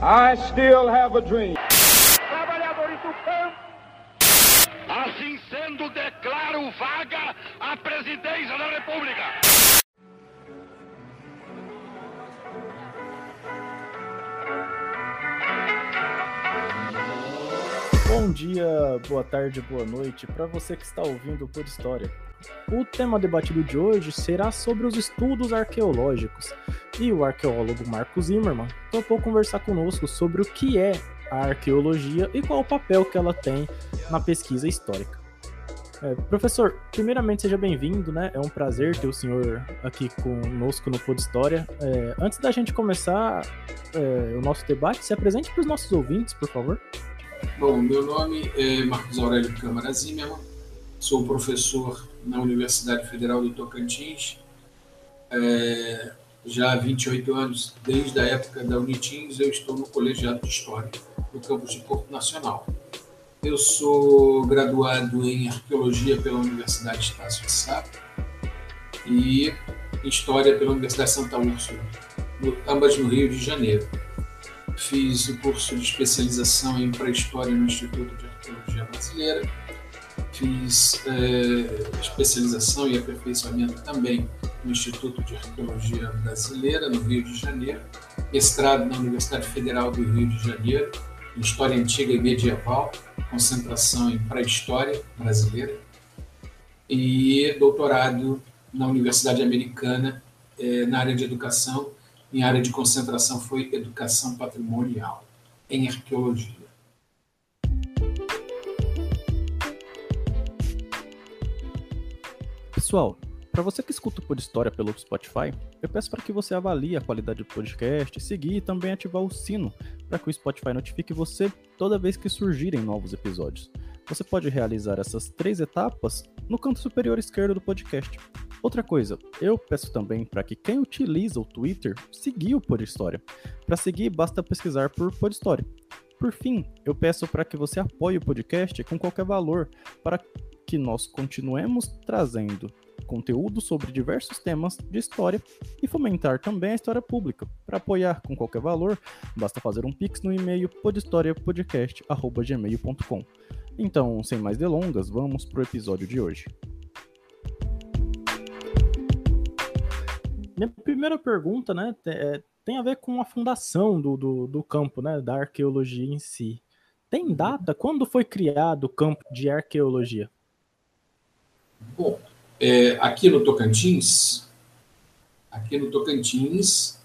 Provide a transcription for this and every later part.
I still have a dream. Trabalhadores do campo. Assim sendo, declaro vaga a presidência da República. Bom dia, boa tarde, boa noite para você que está ouvindo Por História. O tema debatido de hoje será sobre os estudos arqueológicos e o arqueólogo Marcos Zimmermann topou conversar conosco sobre o que é a arqueologia e qual o papel que ela tem na pesquisa histórica. É, professor, primeiramente seja bem-vindo, né? É um prazer ter o senhor aqui conosco no Pod História. É, antes da gente começar é, o nosso debate, se apresente para os nossos ouvintes, por favor. Bom, meu nome é Marcos Aurélio Câmara Zimmermann, sou professor na Universidade Federal do Tocantins, é, já há 28 anos, desde a época da Unitins, eu estou no Colegiado de História, no campus de Porto Nacional. Eu sou graduado em Arqueologia pela Universidade Estácio de Sá e História pela Universidade Santa Úrsula, ambas no Rio de Janeiro. Fiz o curso de especialização em pré-história no Instituto de Arqueologia Brasileira. Fiz é, especialização e aperfeiçoamento também no Instituto de Arqueologia Brasileira, no Rio de Janeiro. Mestrado na Universidade Federal do Rio de Janeiro, em História Antiga e Medieval, concentração em pré-história brasileira. E doutorado na Universidade Americana, é, na área de educação, minha área de concentração foi educação patrimonial, em arqueologia. Pessoal, para você que escuta o Pod História pelo Spotify, eu peço para que você avalie a qualidade do podcast, seguir e também ativar o sino para que o Spotify notifique você toda vez que surgirem novos episódios. Você pode realizar essas três etapas no canto superior esquerdo do podcast. Outra coisa, eu peço também para que quem utiliza o Twitter seguir o Pod História. Para seguir, basta pesquisar por Pod História. Por fim, eu peço para que você apoie o podcast com qualquer valor para que nós continuemos trazendo conteúdo sobre diversos temas de história e fomentar também a história pública. Para apoiar com qualquer valor, basta fazer um pix no e-mail podhistoriapodcast@gmail.com. Então, sem mais delongas, vamos para o episódio de hoje. Minha primeira pergunta, né, é, tem a ver com a fundação do, do, do campo, né, da arqueologia em si. Tem data? Quando foi criado o campo de arqueologia? Bom, é, aqui no Tocantins, aqui no Tocantins,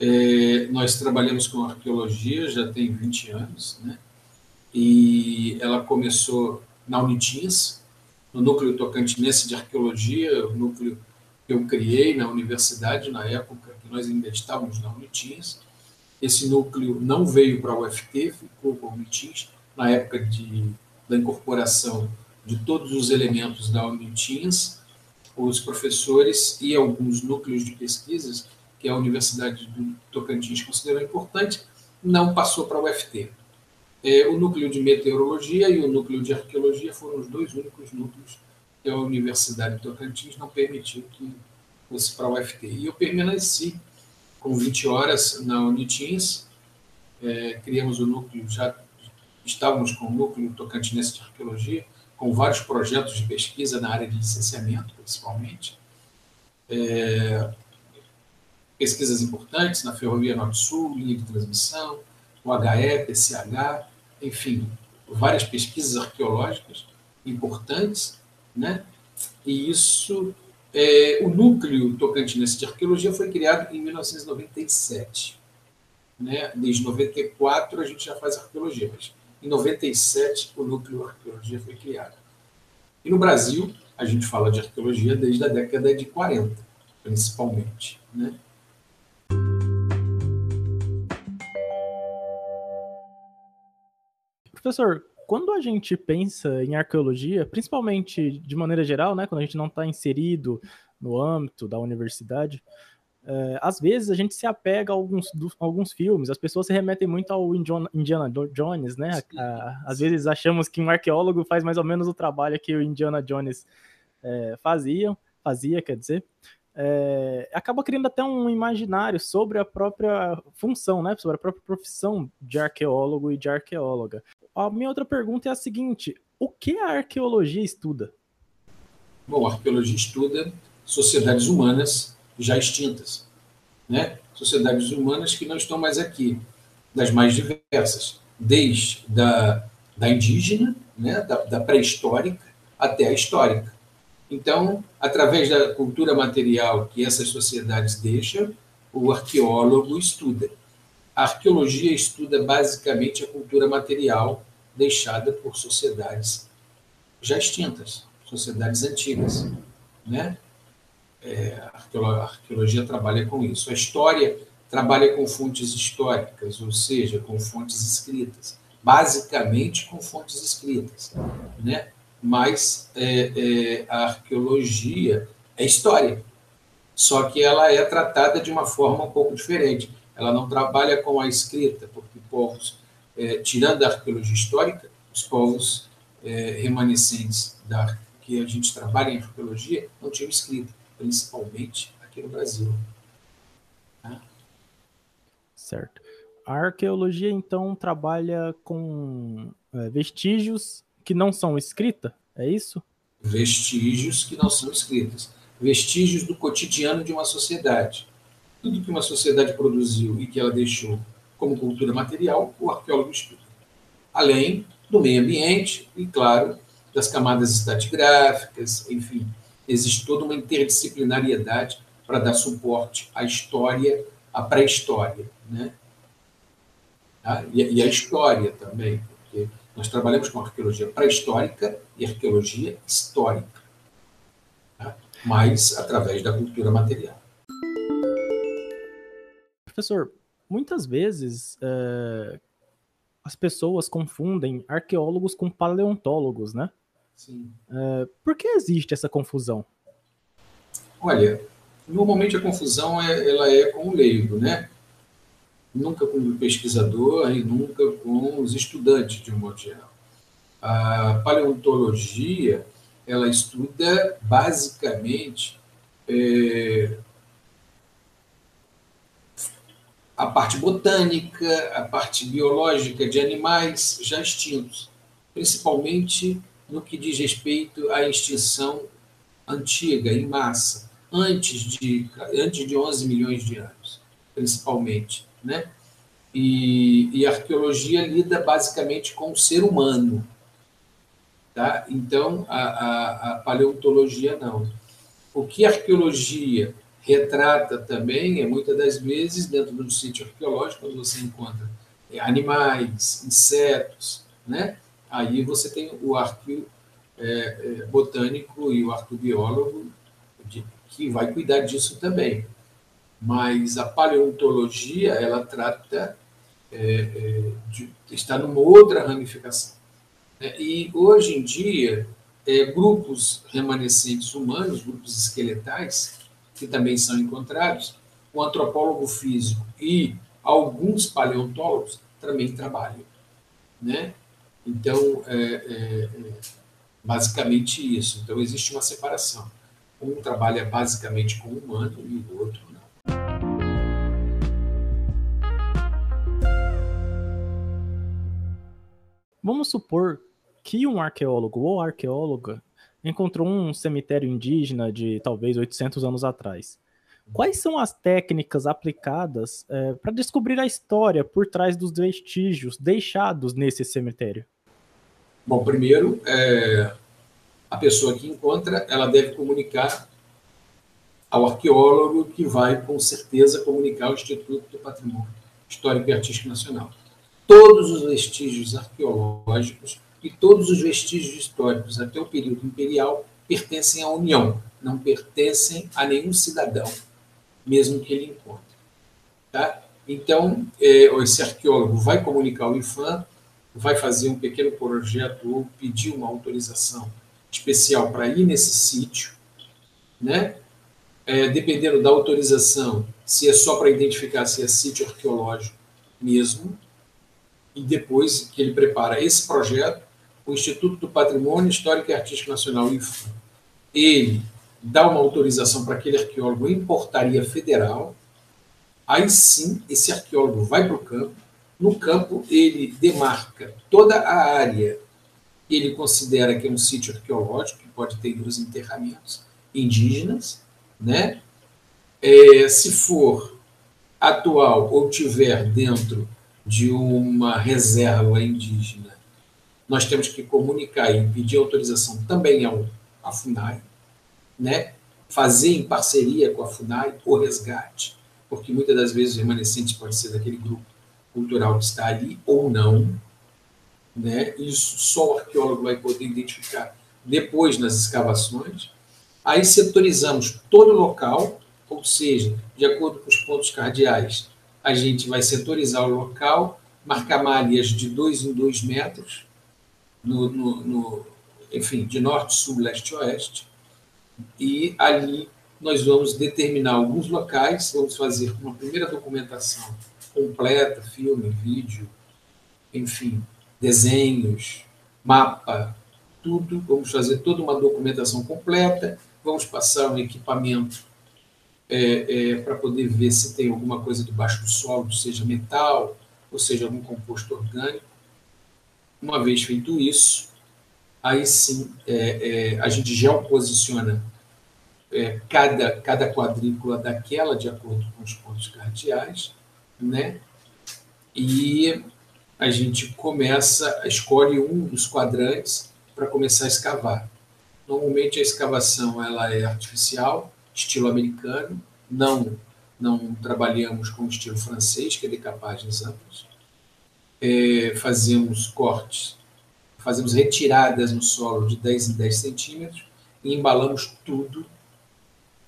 é, nós trabalhamos com arqueologia já tem 20 anos, né? E ela começou na Unitins, no núcleo tocantinense de arqueologia, o núcleo que eu criei na universidade na época que nós ainda estávamos na Unitins. Esse núcleo não veio para a UFT, ficou com a Unitins na época de, da incorporação de todos os elementos da Unitins, os professores e alguns núcleos de pesquisas que a Universidade do Tocantins considerou importante, não passou para a UFT. É, o núcleo de meteorologia e o núcleo de arqueologia foram os dois únicos núcleos que a Universidade de Tocantins não permitiu que fosse para a UFT. E eu permaneci com 20 horas na Unitins, é, criamos o núcleo, já estávamos com o núcleo tocantinense de arqueologia, com vários projetos de pesquisa na área de licenciamento, principalmente. É, pesquisas importantes na Ferrovia Norte-Sul, linha de transmissão, o HE, PCH, enfim, várias pesquisas arqueológicas importantes né? E isso, é, o núcleo tocantinense de arqueologia foi criado em 1997. Né? Desde 94 a gente já faz arqueologia, mas em 97 o núcleo arqueologia foi criado. E no Brasil, a gente fala de arqueologia desde a década de 40, principalmente. Né? Professor, quando a gente pensa em arqueologia, principalmente de maneira geral, né, quando a gente não está inserido no âmbito da universidade, é, às vezes a gente se apega a alguns, do, alguns filmes, as pessoas se remetem muito ao Indiana Jones, né? A, às vezes achamos que um arqueólogo faz mais ou menos o trabalho que o Indiana Jones é, fazia, fazia, quer dizer. é, acaba criando até um imaginário sobre a própria função, né? Sobre a própria profissão de arqueólogo e de arqueóloga. A minha outra pergunta é a seguinte: o que a arqueologia estuda? Bom, a arqueologia estuda sociedades humanas já extintas, né? Sociedades humanas que não estão mais aqui, das mais diversas, desde da, da indígena, né? da, da pré-histórica até a histórica. Então, através da cultura material que essas sociedades deixam, o arqueólogo estuda. A arqueologia estuda basicamente a cultura material deixada por sociedades já extintas, sociedades antigas, né? É, a arqueologia trabalha com isso. A história trabalha com fontes históricas, ou seja, com fontes escritas, basicamente com fontes escritas, né? Mas é, é, a arqueologia é história, só que ela é tratada de uma forma um pouco diferente. Ela não trabalha com a escrita, porque povos, é, tirando a arqueologia histórica, os povos é, remanescentes da que a gente trabalha em arqueologia não tinham escrita, principalmente aqui no Brasil. Tá? Certo. A arqueologia, então, trabalha com é, vestígios que não são escrita, é isso? Vestígios que não são escritas. Vestígios do cotidiano de uma sociedade. Tudo que uma sociedade produziu e que ela deixou como cultura material, o arqueólogo estuda. Além do meio ambiente e, claro, das camadas estratigráficas, enfim, existe toda uma interdisciplinariedade para dar suporte à história, à pré-história, né? Tá? E, a história também, porque nós trabalhamos com arqueologia pré-histórica e arqueologia histórica, tá? mas através da cultura material. Professor, muitas vezes é, as pessoas confundem arqueólogos com paleontólogos, né? Sim. É, por que existe essa confusão? Olha, normalmente a confusão é, ela é com o leigo, né? Nunca com o pesquisador e nunca com os estudantes, de um modo geral. A paleontologia, ela estuda basicamente é, a parte botânica, a parte biológica de animais já extintos, principalmente no que diz respeito à extinção antiga, em massa, antes de, antes de 11 milhões de anos, principalmente. Né? E, e a arqueologia lida basicamente com o ser humano. Tá? Então, a, a, a paleontologia não. O que a arqueologia retrata também, é muitas das vezes, dentro do sítio arqueológico, você encontra animais, insetos, né? Aí você tem o arqueo é, é, botânico e o arqueobiólogo de, que vai cuidar disso também. Mas a paleontologia, ela trata, é, é de, está numa outra ramificação. Né? E hoje em dia, é, grupos remanescentes humanos, grupos esqueletais, que também são encontrados, o antropólogo físico e alguns paleontólogos também trabalham. Né? Então, é, é, é, basicamente isso. Então, existe uma separação. Um trabalha basicamente com o humano e o outro não. Vamos supor que um arqueólogo ou arqueóloga encontrou um cemitério indígena de talvez 800 anos atrás. Quais são as técnicas aplicadas é, para descobrir a história por trás dos vestígios deixados nesse cemitério? Bom, primeiro, é, a pessoa que encontra, ela deve comunicar ao arqueólogo que vai, com certeza, comunicar ao Instituto do Patrimônio Histórico e Artístico Nacional. Todos os vestígios arqueológicos e todos os vestígios históricos até o período imperial pertencem à União, não pertencem a nenhum cidadão, mesmo que ele encontre. Tá? Então, é, esse arqueólogo vai comunicar ao IFAM, vai fazer um pequeno projeto ou pedir uma autorização especial para ir nesse sítio, né? É, dependendo da autorização, se é só para identificar se é sítio arqueológico mesmo, e depois que ele prepara esse projeto, o Instituto do Patrimônio Histórico e Artístico Nacional, IFAM, ele dá uma autorização para aquele arqueólogo em portaria federal, aí sim esse arqueólogo vai para o campo, no campo ele demarca toda a área que ele considera que é um sítio arqueológico, que pode ter os enterramentos indígenas, né? É, se for atual ou tiver dentro de uma reserva indígena, nós temos que comunicar e pedir autorização também ao, à FUNAI, né? fazer em parceria com a FUNAI o resgate, porque muitas das vezes o remanescente pode ser daquele grupo cultural que está ali ou não. Né? Isso só o arqueólogo vai poder identificar depois nas escavações. Aí setorizamos todo o local, ou seja, de acordo com os pontos cardeais, a gente vai setorizar o local, marcar malhas de dois em dois metros, no, no, no enfim, de norte, sul, leste, oeste, e ali nós vamos determinar alguns locais, vamos fazer uma primeira documentação completa, filme, vídeo, enfim, desenhos, mapa, tudo, vamos fazer toda uma documentação completa, vamos passar um equipamento é, é, para poder ver se tem alguma coisa debaixo do solo, seja metal, ou seja algum composto orgânico. Uma vez feito isso, aí sim é, é a gente geoposiciona é, cada, cada quadrícula daquela de acordo com os pontos cardeais, né? E a gente começa, escolhe um dos quadrantes para começar a escavar. Normalmente a escavação ela é artificial, estilo americano, não não trabalhamos com estilo francês, que é decapagens amplas. É, fazemos cortes, fazemos retiradas no solo de 10 em 10 centímetros e embalamos tudo.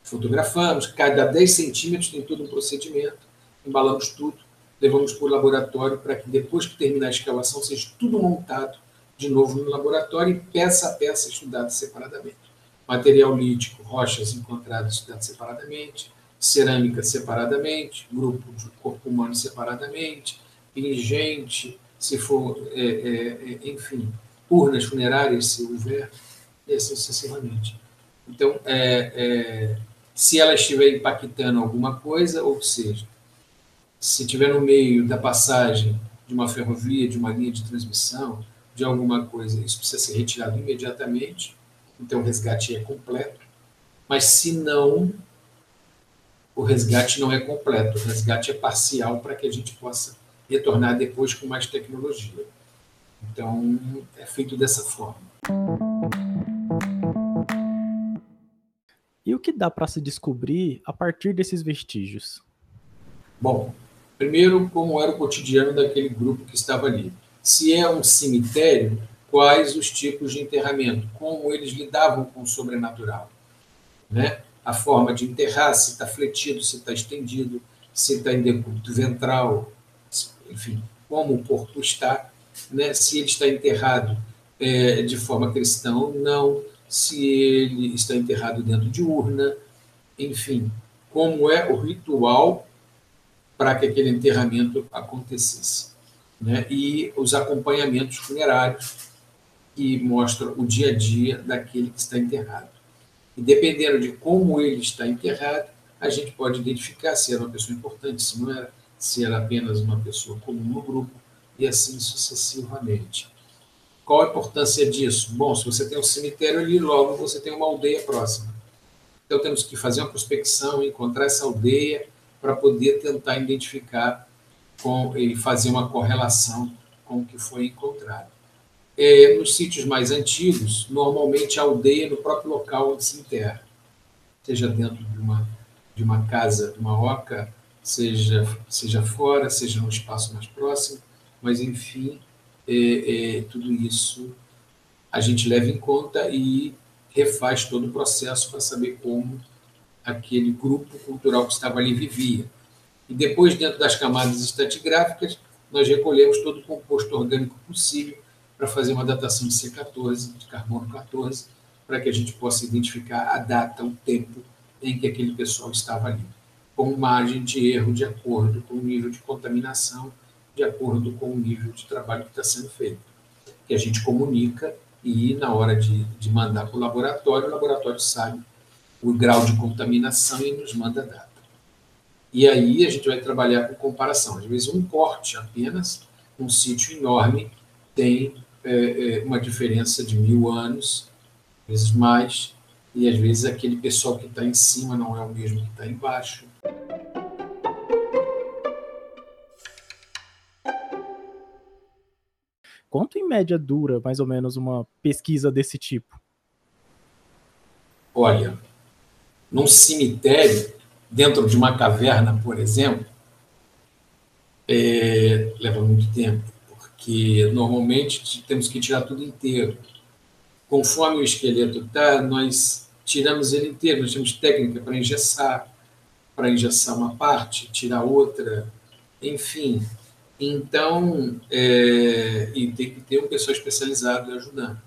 Fotografamos, cada 10 centímetros tem todo um procedimento, embalamos tudo, levamos para o laboratório para que depois que terminar a escavação seja tudo montado de novo no laboratório e peça a peça estudada separadamente material lítico, rochas encontradas estudadas separadamente, cerâmica separadamente, grupo de corpo humano separadamente, pingente, se for, é, é, é, enfim, urnas funerárias, se houver, e assim sucessivamente. Então, é, é, se ela estiver impactando alguma coisa, ou seja, se estiver no meio da passagem de uma ferrovia, de uma linha de transmissão, de alguma coisa, isso precisa ser retirado imediatamente, então o resgate é completo, mas se não, o resgate não é completo, o resgate é parcial para que a gente possa retornar depois com mais tecnologia. Então, é feito dessa forma. E o que dá para se descobrir a partir desses vestígios? Bom, primeiro, como era o cotidiano daquele grupo que estava ali. Se é um cemitério, quais os tipos de enterramento, como eles lidavam com o sobrenatural. Né? A forma de enterrar, se está fletido, se está estendido, se está em decúbito ventral, enfim, como o corpo está, né? se ele está enterrado é, de forma cristã ou não, se ele está enterrado dentro de urna, enfim, como é o ritual para que aquele enterramento acontecesse. Né? E os acompanhamentos funerários que mostra o dia a dia daquele que está enterrado. E dependendo de como ele está enterrado, a gente pode identificar se era uma pessoa importante, se não era, se era apenas uma pessoa comum no grupo, e assim sucessivamente. Qual a importância disso? Bom, se você tem um cemitério ali, logo você tem uma aldeia próxima. Então temos que fazer uma prospecção, encontrar essa aldeia para poder tentar identificar com, e fazer uma correlação com o que foi encontrado. É, nos sítios mais antigos, normalmente a aldeia no próprio local onde se enterra, seja dentro de uma, de uma casa, de uma oca, seja, seja fora, seja num espaço mais próximo, mas enfim, é, é, tudo isso a gente leva em conta e refaz todo o processo para saber como aquele grupo cultural que estava ali vivia. E depois, dentro das camadas estratigráficas, nós recolhemos todo o composto orgânico possível para fazer uma datação de C14, de carbono 14, para que a gente possa identificar a data, o tempo em que aquele pessoal estava ali, com margem de erro de acordo com o nível de contaminação, de acordo com o nível de trabalho que está sendo feito. Que a gente comunica e, na hora de, de mandar para o laboratório, o laboratório sabe o grau de contaminação e nos manda a data. E aí a gente vai trabalhar com comparação. Às vezes, um corte apenas, um sítio enorme, tem é, é, uma diferença de mil anos, às vezes mais, e às vezes aquele pessoal que está em cima não é o mesmo que está embaixo. Quanto em média dura, mais ou menos, uma pesquisa desse tipo? Olha, num cemitério, dentro de uma caverna, por exemplo, é, leva muito tempo, porque normalmente temos que tirar tudo inteiro. Conforme o esqueleto está, nós tiramos ele inteiro, nós temos técnica para engessar, para engessar uma parte, tirar outra, enfim, então, é, e tem que ter um pessoal especializado ajudando.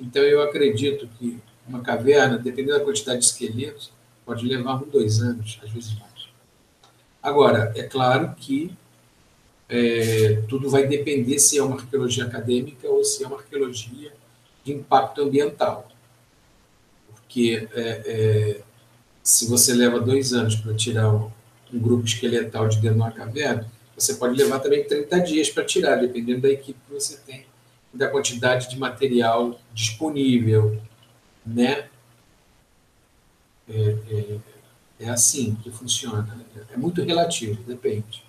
Então, eu acredito que uma caverna, dependendo da quantidade de esqueletos, pode levar um, dois anos, às vezes mais. Agora, é claro que é, tudo vai depender se é uma arqueologia acadêmica ou se é uma arqueologia de impacto ambiental. Porque é, é, se você leva dois anos para tirar um, um grupo esqueletal de dentro de uma caverna, você pode levar também 30 dias para tirar, dependendo da equipe que você tem, da quantidade de material disponível, né? É, é, é assim que funciona. É muito relativo, depende.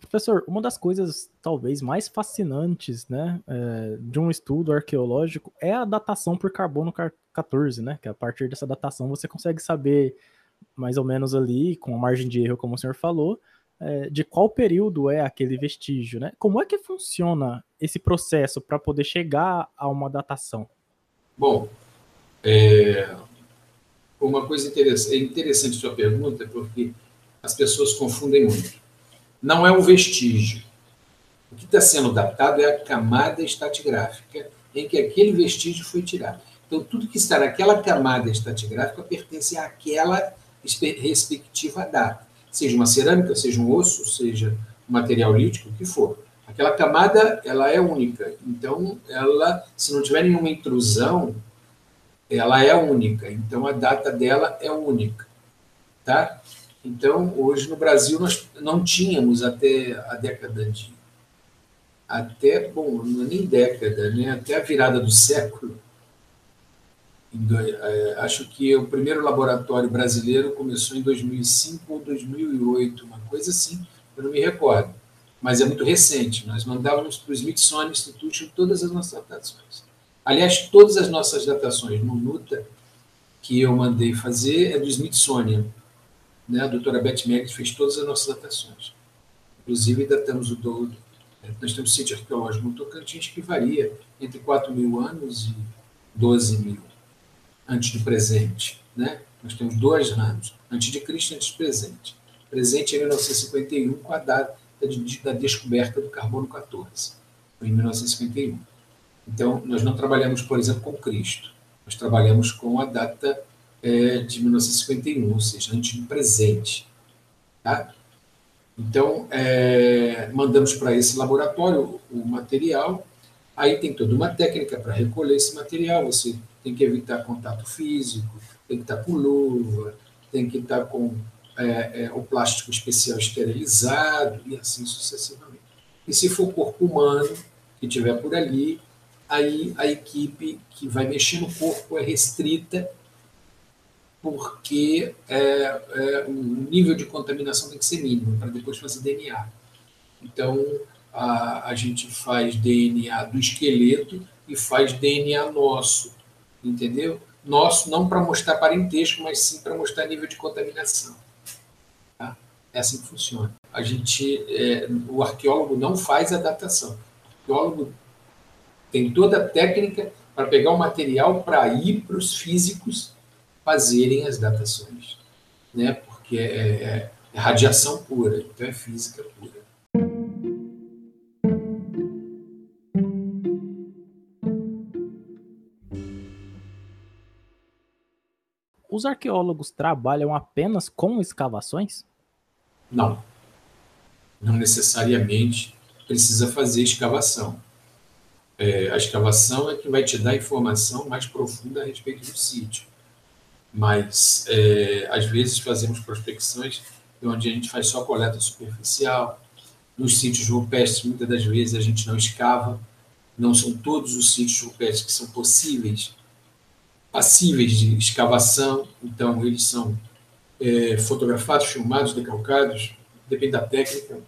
Professor, uma das coisas talvez mais fascinantes né, é, de um estudo arqueológico é a datação por carbono 14, né? Que a partir dessa datação você consegue saber mais ou menos ali, com a margem de erro, como o senhor falou, é, de qual período é aquele vestígio, né? Como é que funciona esse processo para poder chegar a uma datação? Bom, é, uma coisa interessante, é interessante sua pergunta, porque as pessoas confundem muito. Não é um vestígio. O que está sendo datado é a camada estratigráfica em que aquele vestígio foi tirado. Então, tudo que está naquela camada estratigráfica pertence àquela respectiva data. Seja uma cerâmica, seja um osso, seja um material lítico, o que for. Aquela camada, ela é única. Então, ela, se não tiver nenhuma intrusão, ela é única. Então, a data dela é única. Tá? Então, hoje no Brasil, nós não tínhamos até a década de. Até, bom, é nem década, né? até a virada do século, acho que o primeiro laboratório brasileiro começou em 2005 ou 2008, uma coisa assim, eu não me recordo. Mas é muito recente. Nós mandávamos para o Smithsonian Institution todas as nossas datações. Aliás, todas as nossas datações no NUTA que eu mandei fazer é do Smithsonian. Né? A doutora Beth Meggs fez todas as nossas datações. Inclusive, datamos o do. Nós temos sítio arqueológico no Tocantins que varia entre 4 mil anos e 12 mil antes do presente. Né? Nós temos dois ramos, antes de Cristo e antes do presente. Presente em 1951, com a data de, da descoberta do carbono 14, foi em 1951. Então, nós não trabalhamos, por exemplo, com Cristo, nós trabalhamos com a data é, de 1951, ou seja, antes do presente. Tá? Então, é, mandamos para esse laboratório o material, aí tem toda uma técnica para recolher esse material, você tem que evitar contato físico, tem que estar com luva, tem que estar com é, é, o plástico especial esterilizado e assim sucessivamente. E se for corpo humano que tiver por ali, aí a equipe que vai mexer no corpo é restrita porque é, é, o nível de contaminação tem que ser mínimo para depois fazer DNA. Então a, a gente faz DNA do esqueleto e faz DNA nosso entendeu? Nosso, não para mostrar parentesco, mas sim para mostrar nível de contaminação. Tá? É assim que funciona. A gente, é, o arqueólogo não faz a datação. O arqueólogo tem toda a técnica para pegar o material para ir para os físicos fazerem as datações, né? Porque é, é, é radiação pura, então é física pura. Os arqueólogos trabalham apenas com escavações? Não. Não necessariamente precisa fazer escavação. É, a escavação é que vai te dar informação mais profunda a respeito do sítio. Mas, é, às vezes, fazemos prospecções onde a gente faz só coleta superficial. Nos sítios rupestres, muitas das vezes, a gente não escava. Não são todos os sítios rupestres que são possíveis, passíveis de escavação. Então, eles são é, fotografados, filmados, decalcados, depende da técnica.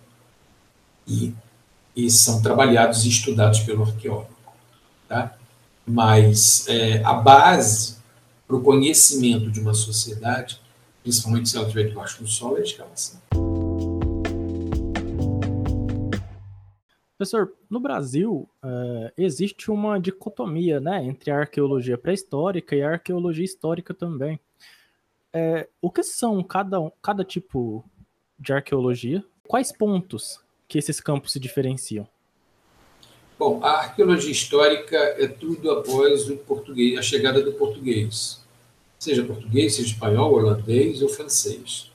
E e são trabalhados e estudados pelo arqueólogo. Tá? Mas é, a base para o conhecimento de uma sociedade, principalmente se ela estiver debaixo do solo, é a escavação. Professor, no Brasil uh, existe uma dicotomia né, entre a arqueologia pré-histórica e a arqueologia histórica também. É, o que são cada, cada tipo de arqueologia? Quais pontos que esses campos se diferenciam? Bom, a arqueologia histórica é tudo após o português, a chegada do português, seja português, seja espanhol, holandês ou francês,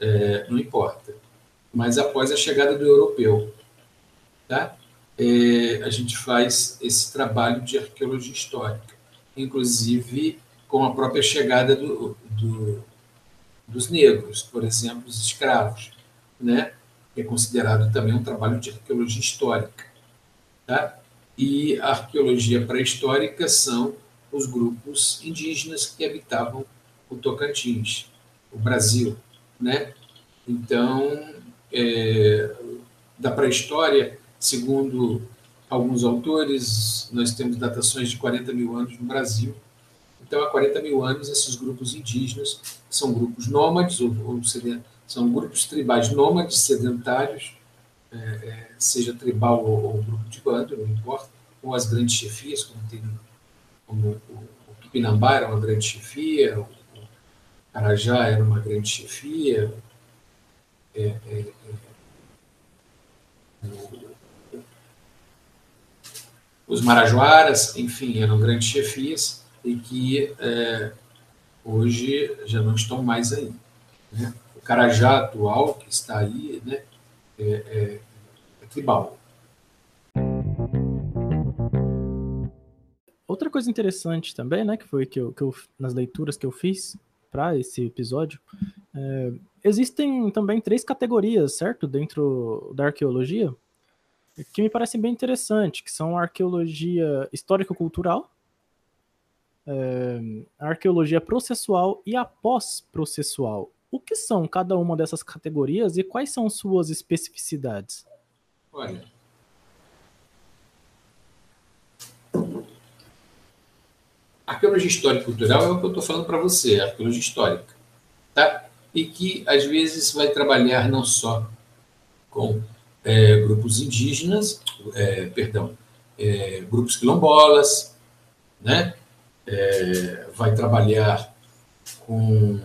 é, não importa. Mas após a chegada do europeu, tá? É, a gente faz esse trabalho de arqueologia histórica, inclusive com a própria chegada do, do, dos negros, por exemplo, os escravos, né? é considerado também um trabalho de arqueologia histórica. Tá? E a arqueologia pré-histórica são os grupos indígenas que habitavam o Tocantins, o Brasil. Né? Então, é, da pré-história, segundo alguns autores, nós temos datações de 40 mil anos no Brasil. Então, há 40 mil anos, esses grupos indígenas são grupos nômades, ou, ou são grupos tribais nômades sedentários, é, é, seja tribal ou, ou, grupo de bando, não importa, ou as grandes chefias, como, tem, como o, o Tupinambá era uma grande chefia, o, o Carajá era uma grande chefia, é, é, é os Marajoaras, enfim, eram grandes chefias e que é, hoje já não estão mais aí. Né? Carajá atual, que está aí, né, é, é, é tribal. Outra coisa interessante também, né, que foi que eu, que eu nas leituras que eu fiz para esse episódio, é, existem também três categorias, certo, dentro da arqueologia, que me parecem bem interessantes, que são arqueologia histórico-cultural, é, a arqueologia processual e a pós-processual. O que são cada uma dessas categorias e quais são suas especificidades? Olha. Arqueologia histórica cultural é o que eu estou falando para você, arqueologia histórica. Tá? E que, às vezes, vai trabalhar não só com é, grupos indígenas, é, perdão, é, grupos quilombolas, né? É, vai trabalhar com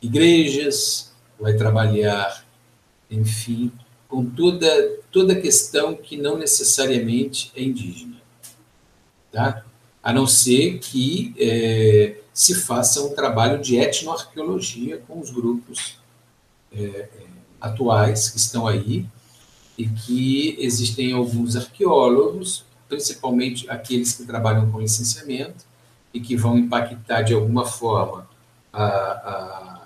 igrejas, vai trabalhar, enfim, com toda, toda questão que não necessariamente é indígena. Tá? A não ser que é, se faça um trabalho de etnoarqueologia com os grupos é, atuais que estão aí e que existem alguns arqueólogos, principalmente aqueles que trabalham com licenciamento e que vão impactar de alguma forma a, a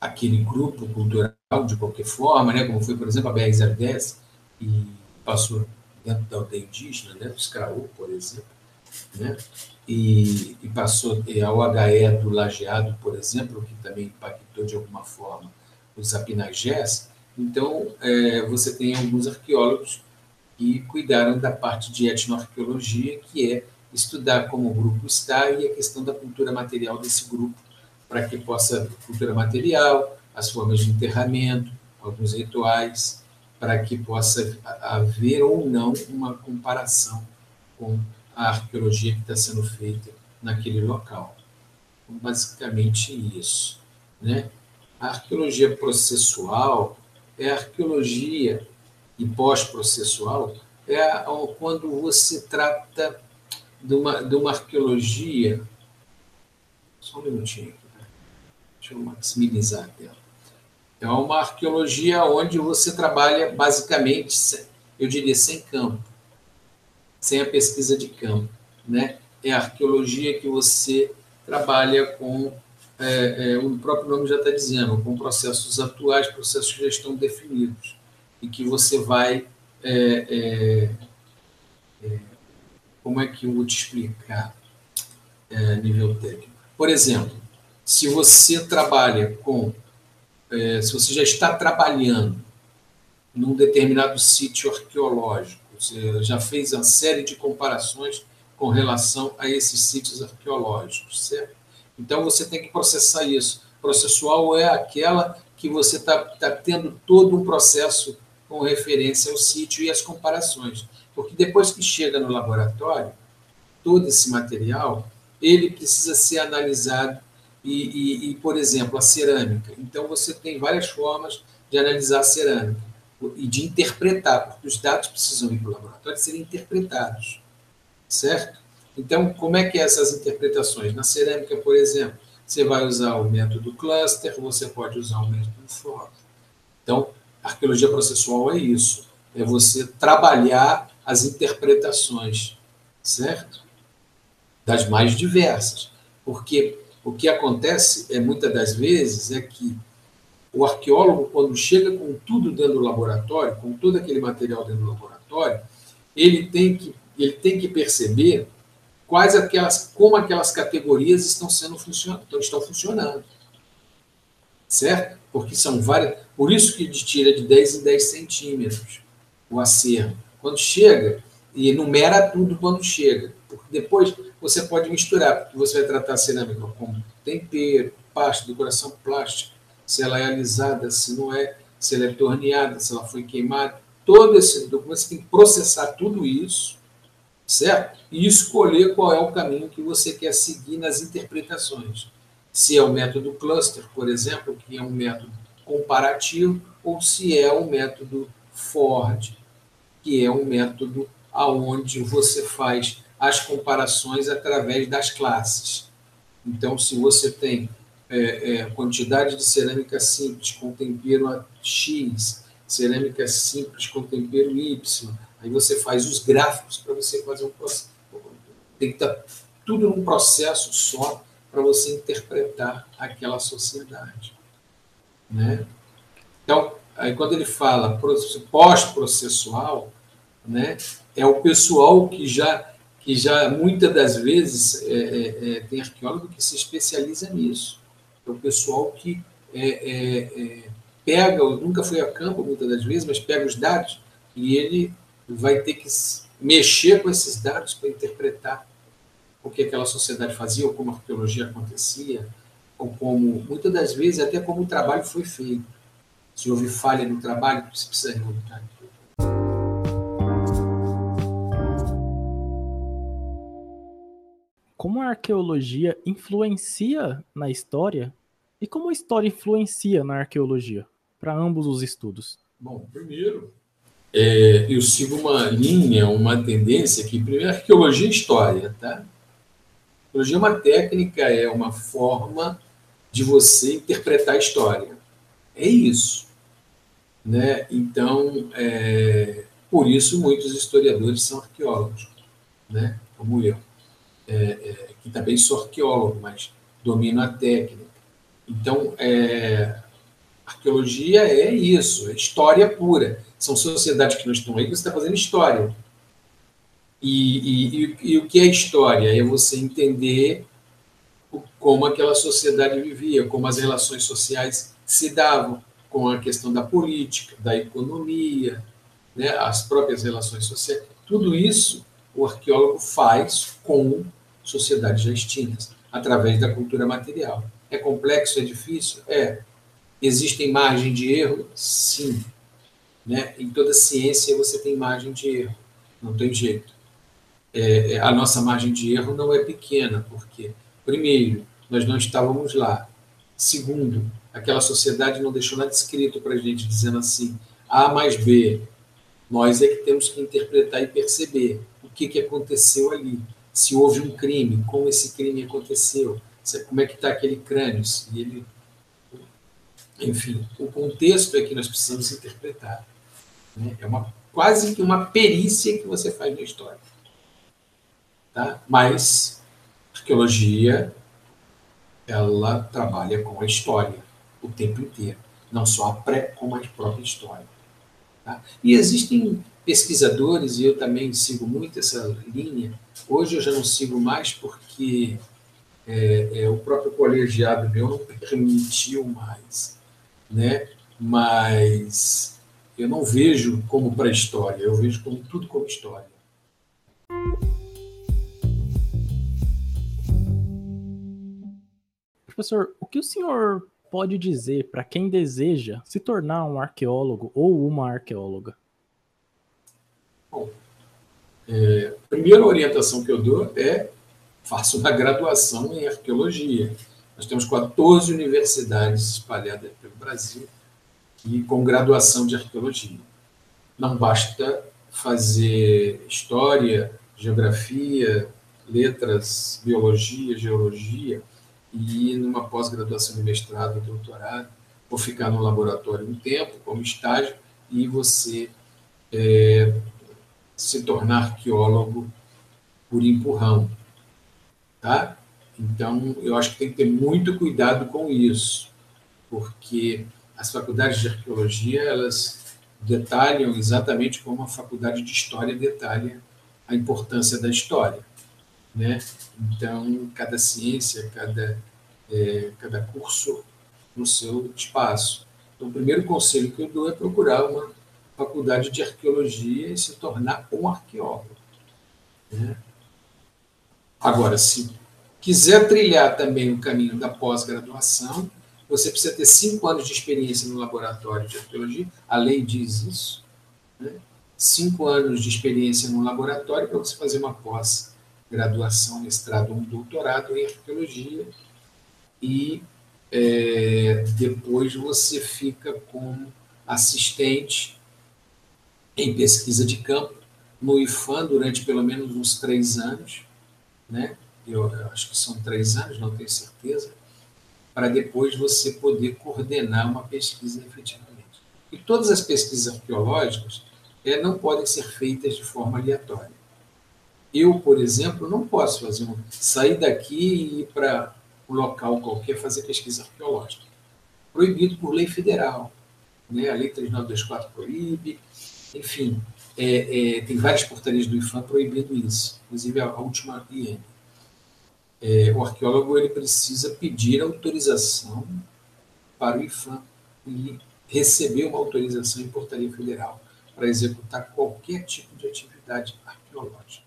aquele grupo cultural de qualquer forma, né, como foi, por exemplo, a BR-010, e passou dentro da aldeia indígena, né, do Escraú, por exemplo, né, e, e passou a OHE do Lajeado, por exemplo, que também impactou de alguma forma os apinagés. Então, é, você tem alguns arqueólogos que cuidaram da parte de etnoarqueologia, que é estudar como o grupo está e a questão da cultura material desse grupo para que possa cultura material, as formas de enterramento, alguns rituais, para que possa haver ou não uma comparação com a arqueologia que está sendo feita naquele local. Então, basicamente isso, né? A arqueologia processual é a arqueologia e pós-processual é quando você trata de uma, de uma arqueologia. Só um minutinho deixa eu maximizar a tela. É uma arqueologia onde você trabalha basicamente eu diria sem campo, sem a pesquisa de campo. Né? É a arqueologia que você trabalha com, é, é, o próprio nome já está dizendo, com processos atuais, processos que já estão definidos, e que você vai. É, é, é como é que eu vou te explicar é, nível técnico? Por exemplo, se você trabalha com. se você já está trabalhando num determinado sítio arqueológico. Você já fez uma série de comparações com relação a esses sítios arqueológicos, certo? Então você tem que processar isso. Processual é aquela que você está tá tendo todo um processo com referência ao sítio e as comparações. Porque depois que chega no laboratório, todo esse material, ele precisa ser analisado e, e, e, por exemplo, a cerâmica. Então, você tem várias formas de analisar a cerâmica e de interpretar, porque os dados precisam ir para o laboratório e serem interpretados, certo? Então, como é que é essas interpretações? Na cerâmica, por exemplo, você vai usar o método cluster, você pode usar o método FOB. Então, arqueologia processual é isso, é você trabalhar as interpretações, certo? Das mais diversas. Porque o que acontece, é muitas das vezes, é que o arqueólogo, quando chega com tudo dentro do laboratório, com todo aquele material dentro do laboratório, ele tem que, ele tem que perceber quais aquelas, como aquelas categorias estão sendo funcionando, então, estão funcionando. Certo? Porque são várias. Por isso que tira de 10 em 10 centímetros o acervo. Quando chega, e enumera tudo quando chega. Porque depois você pode misturar, porque você vai tratar a cerâmica como tempero, pasta, decoração plástica, se ela é alisada, se não é, se ela é torneada, se ela foi queimada. Todo esse documento, você tem que processar tudo isso, certo? E escolher qual é o caminho que você quer seguir nas interpretações. Se é o método cluster, por exemplo, que é um método comparativo, ou se é o método Ford, que é um método aonde você faz as comparações através das classes. Então, se você tem é, é, quantidade de cerâmica simples com tempero X, cerâmica simples com tempero Y. Aí você faz os gráficos para você fazer um processo. Tem que estar tá tudo num processo só para você interpretar aquela sociedade. Né? Então, aí quando ele fala pós-processual, né, é o pessoal que já que já muitas das vezes é, é, é tem arqueólogo que se especializa nisso é o pessoal que é, é, pega, nunca foi a campo muitas das vezes, mas pega os dados e ele vai ter que mexer com esses dados para interpretar o que aquela sociedade fazia, ou como a arqueologia acontecia, ou como, muitas das vezes, até como o trabalho foi feito. Se houve falha no trabalho, você precisa remontar. Como a arqueologia influencia na história e como a história influencia na arqueologia, para ambos os estudos? Bom, primeiro, é, eu sigo uma linha, uma tendência que, primeiro, arqueologia e história, tá? Arqueologia é uma técnica, é uma forma de você interpretar a história. É isso. Né? Então, é, por isso, muitos historiadores são arqueólogos, né? como eu, é, é, que também sou arqueólogo, mas domino a técnica. Então, é, arqueologia é isso, é história pura. São sociedades que não estão aí que você está fazendo história. E, e, e, e, o que é história? É você entender como aquela sociedade vivia, como as relações sociais se davam, com a questão da política, da economia, né, as próprias relações sociais. Tudo isso o arqueólogo faz com sociedades já extintas, através da cultura material. É complexo, é difícil? É. Existem margem de erro? Sim. Né? Em toda ciência você tem margem de erro, não tem jeito. É, é, a nossa margem de erro não é pequena, porque, primeiro, nós não estávamos lá. Segundo, aquela sociedade não deixou nada escrito para a gente, dizendo assim: A mais B. Nós é que temos que interpretar e perceber o que, que aconteceu ali. Se houve um crime, como esse crime aconteceu, como é que está aquele crânio, se ele... Enfim, o contexto é que nós precisamos interpretar. Né? É uma quase que uma perícia que você faz na história. Tá? Mas arqueologia ela trabalha com a história o tempo inteiro, não só a pré, como a própria história. Tá? E existem pesquisadores, e eu também sigo muito essa linha. Hoje eu já não sigo mais porque é, é, o próprio colegiado meu não permitiu mais, né? Mas eu não vejo como para história, eu vejo como tudo como história. Professor, o que o senhor pode dizer para quem deseja se tornar um arqueólogo ou uma arqueóloga? Bom, é, a primeira orientação que eu dou é faça uma graduação em arqueologia. Nós temos 14 universidades espalhadas pelo Brasil e com graduação de arqueologia. Não basta fazer história, geografia, letras, biologia, geologia e ir numa pós-graduação de mestrado, doutorado, ou ficar no laboratório um tempo como estágio e você é, se tornar arqueólogo por empurrão, tá? Então, eu acho que tem que ter muito cuidado com isso, porque as faculdades de arqueologia, elas detalham exatamente como a faculdade de história detalha a importância da história, né? Então, cada ciência, cada, é, cada curso no seu espaço. Então, o primeiro conselho que eu dou é procurar uma faculdade de arqueologia e se tornar um arqueólogo. Né? Agora, se quiser trilhar também o caminho da pós-graduação, você precisa ter cinco anos de experiência no laboratório de arqueologia, a lei diz isso. Né? Cinco anos de experiência no laboratório para você fazer uma pós-graduação, mestrado ou um doutorado em arqueologia, e é, depois você fica como assistente em pesquisa de campo no IFAM durante pelo menos uns três anos, né? Eu, acho que são três anos, não tenho certeza, para depois você poder coordenar uma pesquisa efetivamente. E todas as pesquisas arqueológicas é, não podem ser feitas de forma aleatória. Eu, por exemplo, não posso fazer um, sair daqui e ir para um local qualquer fazer pesquisa arqueológica. Proibido por lei federal. Né? A Lei 3924 proíbe, enfim, é, é, tem várias portarias do IFAM proibindo isso, inclusive a, a última IN. É, o arqueólogo ele precisa pedir autorização para o IFAM e receber uma autorização em portaria federal para executar qualquer tipo de atividade arqueológica.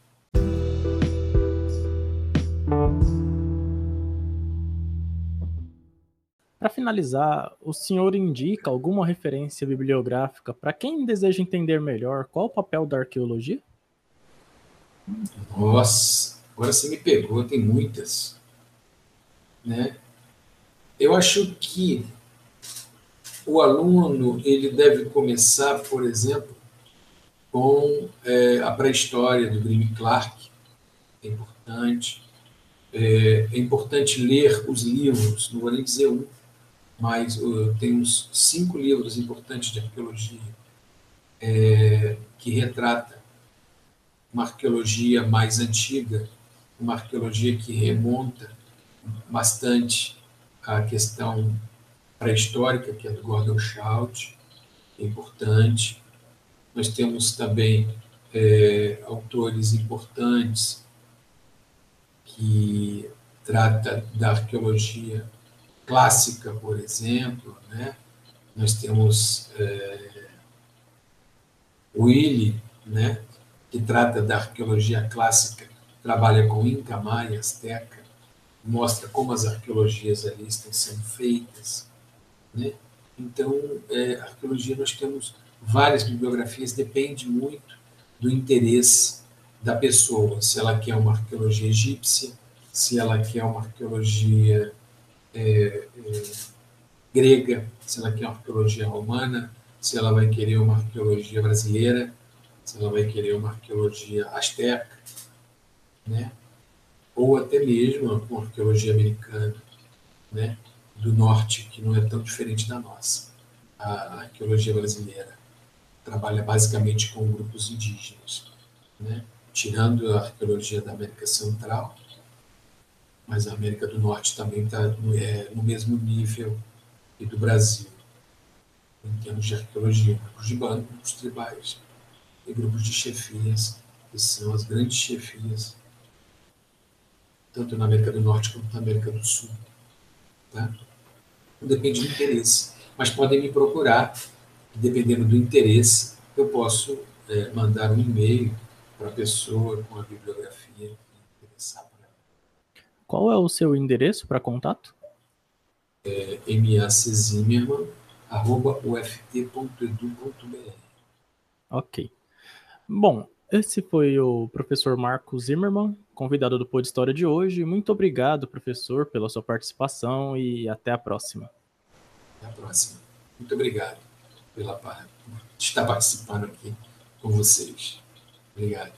Para finalizar, o senhor indica alguma referência bibliográfica para quem deseja entender melhor qual o papel da arqueologia? Nossa, agora você me pegou, tem muitas. Né? Eu acho que o aluno ele deve começar, por exemplo, com é, a pré-história do Grimm Clark, é importante. É, é importante ler os livros, não vou nem dizer um, mas uh, tem uns cinco livros importantes de arqueologia é, que retrata uma arqueologia mais antiga, uma arqueologia que remonta bastante à questão pré-histórica, que é do Gordon Schaut, é importante. Nós temos também é, autores importantes que trata da arqueologia clássica, por exemplo, né? nós temos é, Willy, né? que trata da arqueologia clássica, trabalha com Inca, Maia, Azteca, mostra como as arqueologias ali estão sendo feitas. Né? Então, é, arqueologia nós temos várias bibliografias, depende muito do interesse da pessoa, se ela quer uma arqueologia egípcia, se ela quer uma arqueologia é, é, grega, se ela quer uma arqueologia romana, se ela vai querer uma arqueologia brasileira, se ela vai querer uma arqueologia asteca, né? ou até mesmo uma arqueologia americana, né? do norte, que não é tão diferente da nossa, a arqueologia brasileira. trabalha basicamente com grupos indígenas, né? tirando a arqueologia da América Central, mas a América do Norte também está é, no mesmo nível e do Brasil, em termos de arqueologia, grupos de bando, grupos tribais e grupos de chefias, que são as grandes chefias, tanto na América do Norte quanto na América do Sul. Tá? Depende do interesse, mas podem me procurar, dependendo do interesse, eu posso é, mandar um e-mail para a pessoa com a bibliografia que interessar para ela. Qual é o seu endereço para contato? É maczimerman.uft.edu.br Ok. Bom, esse foi o professor Marcos Zimmermann, convidado do Pod História de hoje. Muito obrigado, professor, pela sua participação e até a próxima. Até a próxima. Muito obrigado pela parte de estar participando aqui com vocês. Obrigado.